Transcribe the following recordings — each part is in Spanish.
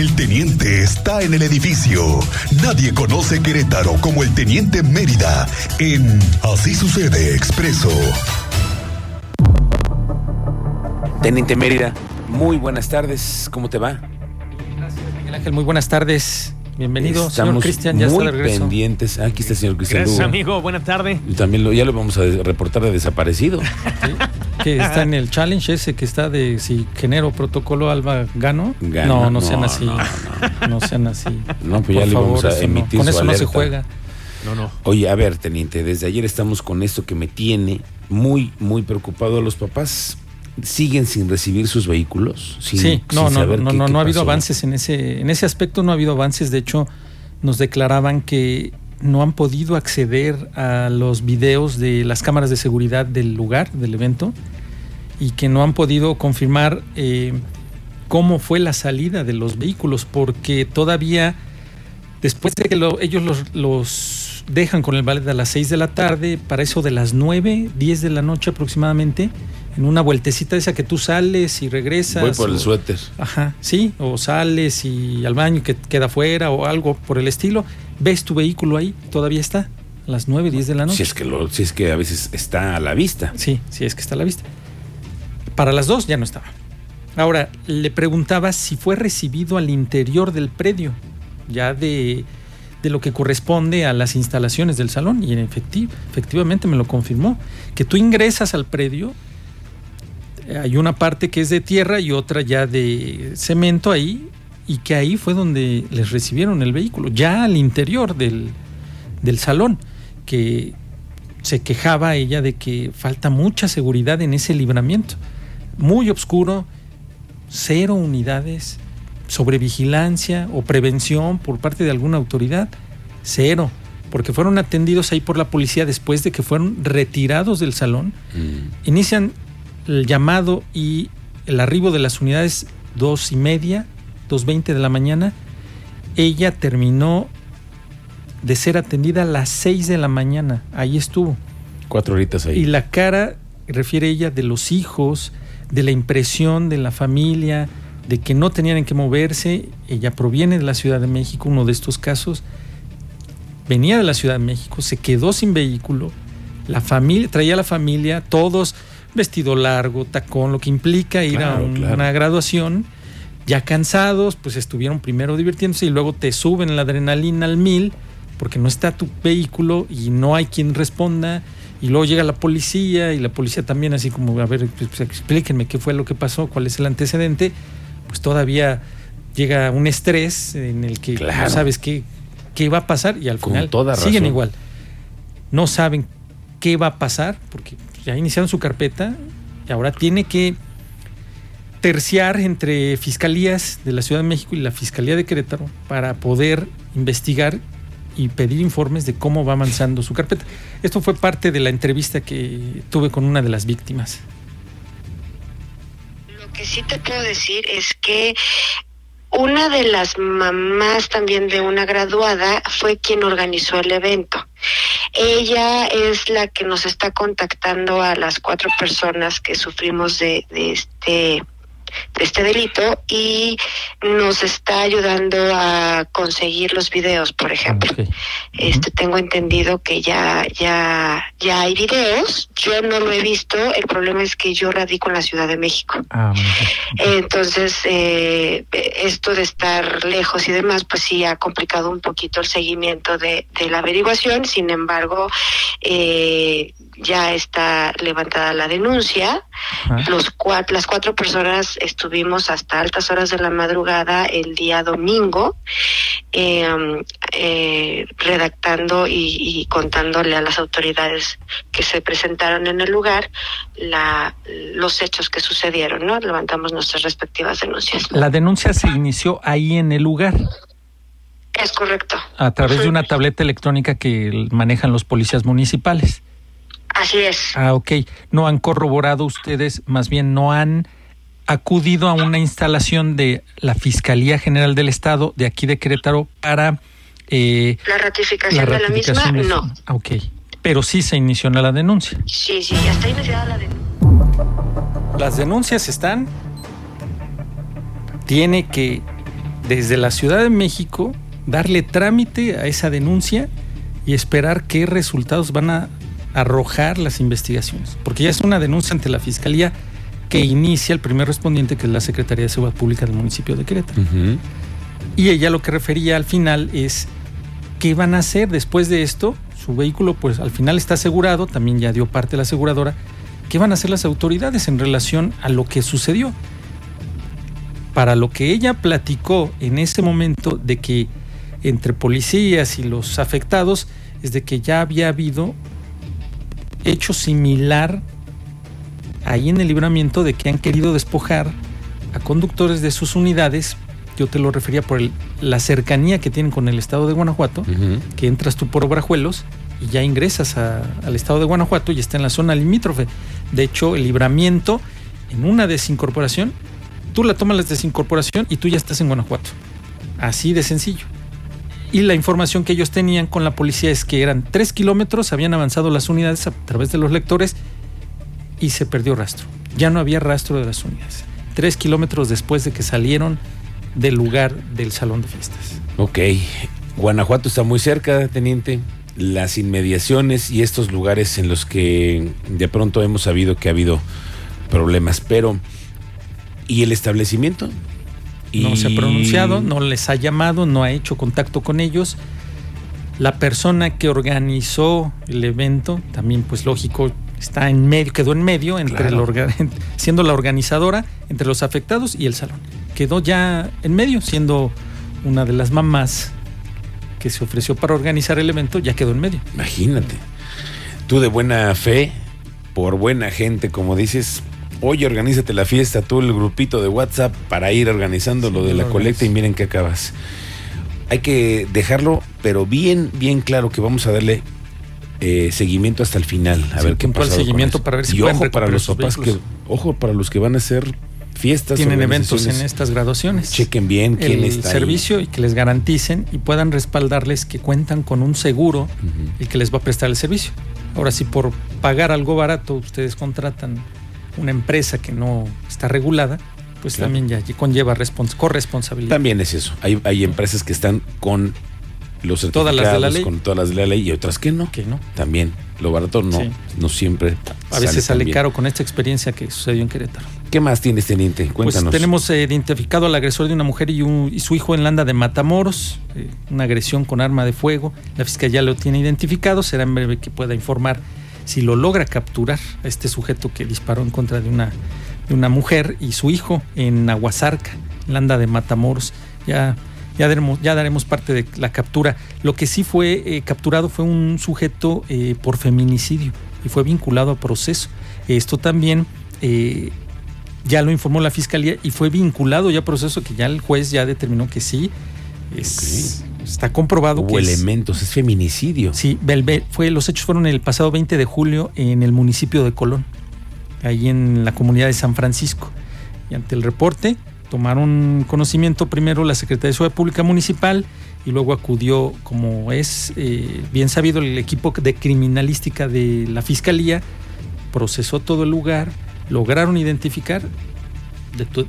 El teniente está en el edificio. Nadie conoce Querétaro como el teniente Mérida en Así sucede expreso. Teniente Mérida, muy buenas tardes. ¿Cómo te va? Gracias, Miguel Ángel. Muy buenas tardes. Bienvenido, Estamos señor Cristian. Ya está muy de regreso. pendientes. Ah, Aquí está el señor Cristian Gracias, Lugo. amigo. Buena tarde. Y también lo, ya lo vamos a reportar de desaparecido. Sí, Que está en el challenge ese que está de si genero protocolo Alba gano. Gana. No, no sean así. no, No, sean así. No, pues ya Por le vamos favor, a emitir Con su eso no se juega. No, no. Oye, a ver, teniente, desde ayer estamos con esto que me tiene muy, muy preocupado. Los papás siguen sin recibir sus vehículos. Sin, sí, no, sin no, saber no, qué- no, qué no ha habido avances en ese, en ese aspecto no ha habido avances. De hecho, nos declaraban que no han podido acceder a los videos de las cámaras de seguridad del lugar, del evento, y que no han podido confirmar eh, cómo fue la salida de los vehículos, porque todavía, después de que lo- ellos los, los dejan con el ballet a las 6 de la tarde, para eso de las 9, 10 de la noche aproximadamente, en una vueltecita esa que tú sales y regresas. Voy por el suéter. Ajá, sí, o sales y al baño que queda afuera o algo por el estilo, ves tu vehículo ahí, todavía está, a las 9, 10 de la noche. Si es, que lo, si es que a veces está a la vista. Sí, sí, es que está a la vista. Para las dos ya no estaba. Ahora, le preguntaba si fue recibido al interior del predio, ya de, de lo que corresponde a las instalaciones del salón, y en efectivo, efectivamente me lo confirmó, que tú ingresas al predio, hay una parte que es de tierra y otra ya de cemento ahí, y que ahí fue donde les recibieron el vehículo, ya al interior del, del salón, que se quejaba ella de que falta mucha seguridad en ese libramiento. Muy oscuro, cero unidades, sobre vigilancia o prevención por parte de alguna autoridad, cero, porque fueron atendidos ahí por la policía después de que fueron retirados del salón. Mm. Inician el llamado y el arribo de las unidades dos y media, dos veinte de la mañana. Ella terminó de ser atendida a las 6 de la mañana. Ahí estuvo. Cuatro horitas ahí. Y la cara, refiere ella, de los hijos, de la impresión de la familia, de que no tenían en qué moverse. Ella proviene de la Ciudad de México, uno de estos casos. Venía de la Ciudad de México, se quedó sin vehículo. La familia, traía a la familia, todos vestido largo, tacón, lo que implica ir a Claro, un- claro. una graduación. Ya cansados, pues estuvieron primero divirtiéndose y luego te suben la adrenalina al mil porque no está tu vehículo y no hay quien responda. Y luego llega la policía y la policía también así como, a ver, pues, explíquenme qué fue lo que pasó, cuál es el antecedente. Pues todavía llega un estrés en el que Claro. no sabes qué, qué va a pasar y al Con final toda siguen igual. No saben qué va a pasar porque ya iniciaron su carpeta y ahora tiene que terciar entre fiscalías de la Ciudad de México y la Fiscalía de Querétaro para poder investigar y pedir informes de cómo va avanzando su carpeta. Esto fue parte de la entrevista que tuve con una de las víctimas. Lo que sí te puedo decir es que una de las mamás también de una graduada fue quien organizó el evento. Ella es la que nos está contactando a las cuatro personas que sufrimos de, de este este delito y nos está ayudando a conseguir los videos, por ejemplo. Este tengo entendido que ya ya ya hay videos. Yo no lo he visto. El problema es que yo radico en la Ciudad de México. Ah, Entonces, eh, esto de estar lejos y demás, pues sí ha complicado un poquito el seguimiento de, de la averiguación. Sin embargo, eh, ya está levantada la denuncia. Los cua- las cuatro personas estuvimos hasta altas horas de la madrugada el día domingo eh, um, eh, redactando y, y contándole a las autoridades que se presentaron en el lugar la, los hechos que sucedieron, ¿no? Levantamos nuestras respectivas denuncias. La denuncia se inició ahí en el lugar, Es correcto. a través de una tableta electrónica que manejan los policías municipales. Así es. Ah, ok. No han corroborado ustedes, más bien no han acudido a una instalación de la Fiscalía General del Estado de aquí de Querétaro para eh, La ratificación, de la misma, de- no. Ah, Ok. Pero sí se inició la denuncia. Sí, sí, ya está iniciada la denuncia. Las denuncias están. Tiene que desde la Ciudad de México darle trámite a esa denuncia y esperar qué resultados van a arrojar las investigaciones. Porque ya es una denuncia ante la Fiscalía que inicia el primer respondiente, que es la Secretaría de Seguridad Pública del municipio de Querétaro. Y ella lo que refería al final es qué van a hacer después de esto. Su vehículo, pues al final está asegurado, también ya dio parte la aseguradora. ¿Qué van a hacer las autoridades en relación a lo que sucedió? Para lo que ella platicó en ese momento de que entre policías y los afectados es de que ya había habido hecho similar ahí en el libramiento de que han querido despojar a conductores de sus unidades. Yo te lo refería por el- la cercanía que tienen con el estado de Guanajuato, que entras tú por Obrajuelos y ya ingresas a- al estado de Guanajuato y está en la zona limítrofe. De hecho, el libramiento en una desincorporación, tú la tomas la desincorporación y tú ya estás en Guanajuato. Así de sencillo. Y la información que ellos tenían con la policía es que eran tres kilómetros, habían avanzado las unidades a través de los lectores y se perdió rastro. Ya no había rastro de las unidades. Tres kilómetros después de que salieron del lugar del salón de fiestas. Ok. Guanajuato está muy cerca, teniente. Las inmediaciones y estos lugares en los que de pronto hemos sabido que ha habido problemas, pero ¿y el establecimiento? No se ha pronunciado, no les ha llamado, no ha hecho contacto con ellos. La persona que organizó el evento, también pues lógico, está en medio, quedó en medio entre Claro. el siendo la organizadora entre los afectados y el salón. Quedó ya en medio, siendo una de las mamás que se ofreció para organizar el evento, ya quedó en medio. Imagínate. Tú de buena fe, por buena gente, como dices, oye, organízate la fiesta, tú el grupito de WhatsApp para ir organizando Sí, lo de la colecta y miren que acabas. Hay que dejarlo, pero bien, bien claro que vamos a darle eh, seguimiento hasta el final, a Sí, ver qué pasa. seguimiento para ver si y pueden ojo para los papás que, ojo para los que van a hacer fiestas, Tienen eventos en estas graduaciones. Chequen bien quién el está ahí. servicio y que les garanticen y puedan respaldarles que cuentan con un seguro Ujú. el que les va a prestar el servicio. Ahora, si por pagar algo barato ustedes contratan una empresa que no está regulada, pues Claro. también ya conlleva respons- corresponsabilidad. También es eso. Hay, hay empresas que están con los certificados, Todas las de la ley. con todas las de la ley y otras que no. Que no. También. Lo barato no, Sí. no siempre. A veces sale caro con esta experiencia que sucedió en Querétaro. ¿Qué más tienes, teniente? Cuéntanos. Pues tenemos eh, identificado al agresor de una mujer y, un- y su hijo en Landa de Matamoros, eh, una agresión con arma de fuego. La fiscalía lo tiene identificado, será en breve que pueda informar si lo logra capturar a este sujeto que disparó en contra de una, de una mujer y su hijo en Aguasarca, Landa de Matamoros. Ya, ya, daremos, parte de la captura. Lo que sí fue eh, capturado fue un sujeto eh, por feminicidio y fue vinculado a proceso. Esto también eh, ya lo informó la fiscalía y fue vinculado ya a proceso que ya el juez ya determinó que sí. es- Está comprobado que Hubo es- elementos, es feminicidio. Sí, fue, los hechos fueron el pasado 20 de julio en el municipio de Colón, ahí en la comunidad de San Francisco. Y ante el reporte, tomaron conocimiento primero la Secretaría de Seguridad Pública Municipal y luego acudió, como es eh, bien sabido, el equipo de criminalística de la Fiscalía, procesó todo el lugar, lograron identificar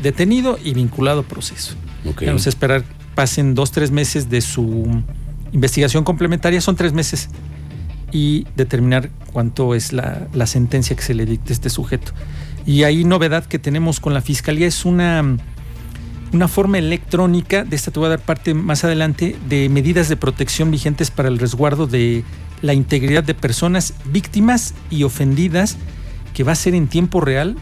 detenido y vinculado a proceso. Ok. Vamos a esperar pasen dos, tres meses de su investigación complementaria, son tres meses, y determinar cuánto es la, sentencia que se le dicte a este sujeto. Y ahí novedad que tenemos con la fiscalía es una, una forma electrónica, de esta te voy a dar parte más adelante, de medidas de protección vigentes para el resguardo de la integridad de personas víctimas y ofendidas, que va a ser en tiempo real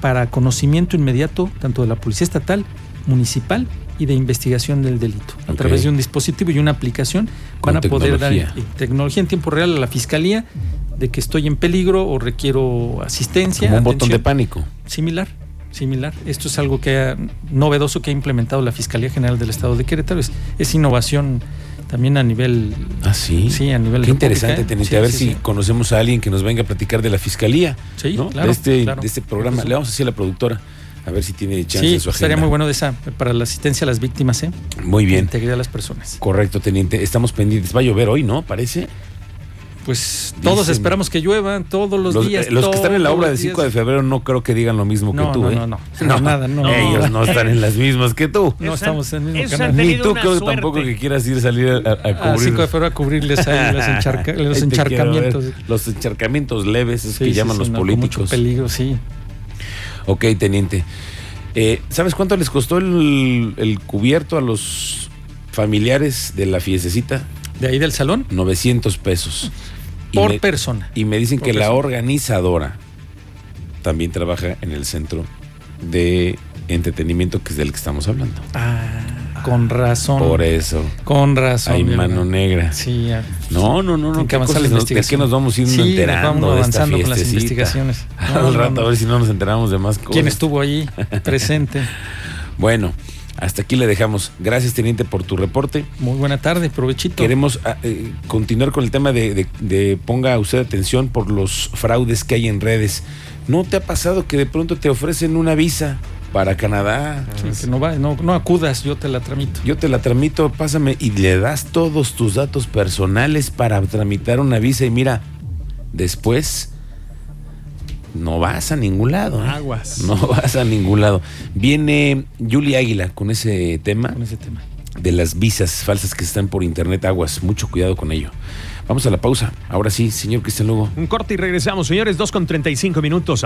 para conocimiento inmediato tanto de la Policía Estatal, Municipal y de investigación del delito. A través de un dispositivo y una aplicación Con van a poder dar tecnología. eh, tecnología en tiempo real a la Fiscalía de que estoy en peligro o requiero asistencia. Como un botón de pánico. Similar, similar. Esto es algo que ha- novedoso que ha implementado la Fiscalía General del Estado de Querétaro. Es, es innovación también a nivel... Ah, sí. Sí, a nivel Qué interesante, teniente. Sí, a ver sí, si sí. conocemos a alguien que nos venga a platicar de la fiscalía. Sí, ¿no? claro, de, este, claro. de este programa. Le vamos a decir a la productora a ver si tiene chance Sí, en su agenda. estaría muy bueno de esa, para la asistencia a las víctimas, ¿eh? Muy La bien. integridad de las personas. Correcto, teniente. Estamos pendientes. Va a llover hoy, ¿no? Parece. Pues todos Dicen- esperamos que llueva todos los, Los, días. eh, los que están en la obra de los 5 días. de febrero no creo que digan lo mismo No, que tú, no, ¿eh? no, no. No, nada, no. Ellos no están en las mismas que tú. No estamos en el mismo canal. Ni tú creo suerte. tampoco que quieras ir a salir a, a A cubrir. 5 de febrero a cubrirles ahí las encharca- los encharcamientos. ver. Los encharcamientos leves, es Sí, que sí, llaman sí, los no, con mucho políticos. peligro, sí. Ok, teniente. Eh, ¿Sabes cuánto les costó el, el cubierto a los familiares de la fiestecita? De ahí del salón, 900 pesos. Y por me- persona. Y me dicen Por que la organizadora también trabaja en el centro de entretenimiento que es del que estamos hablando. Ah, con razón. Por eso Con razón. hay mano negra. Sí, ya. No, no, no, no. Que ¿qué cosas nos- ¿De investigación. qué nos vamos a ir Sí, nos enterando vamos de esta avanzando con las investigaciones. No, Al no, rato no. a ver si no nos enteramos de más cosas. ¿Quién estuvo allí presente? Bueno, hasta aquí le dejamos. Gracias, teniente, por tu reporte. Muy buena tarde, provechito. Queremos ah, eh, continuar con el tema de, de- de ponga usted atención por los fraudes que hay en redes. ¿No te ha pasado que de pronto te ofrecen una visa para Canadá? Sí, que no, va, no, no acudas, yo te la tramito. Yo te la tramito, pásame y le das todos tus datos personales para tramitar una visa y mira, después no vas a ningún lado. ¿eh? Aguas. No vas a ningún lado. Viene Julie Águila con ese tema Con ese tema. de las visas falsas que están por internet. Aguas, mucho cuidado con ello. Vamos a la pausa. Ahora sí, señor Cristian Lugo. Un corte y regresamos, señores, 2 con 35 minutos.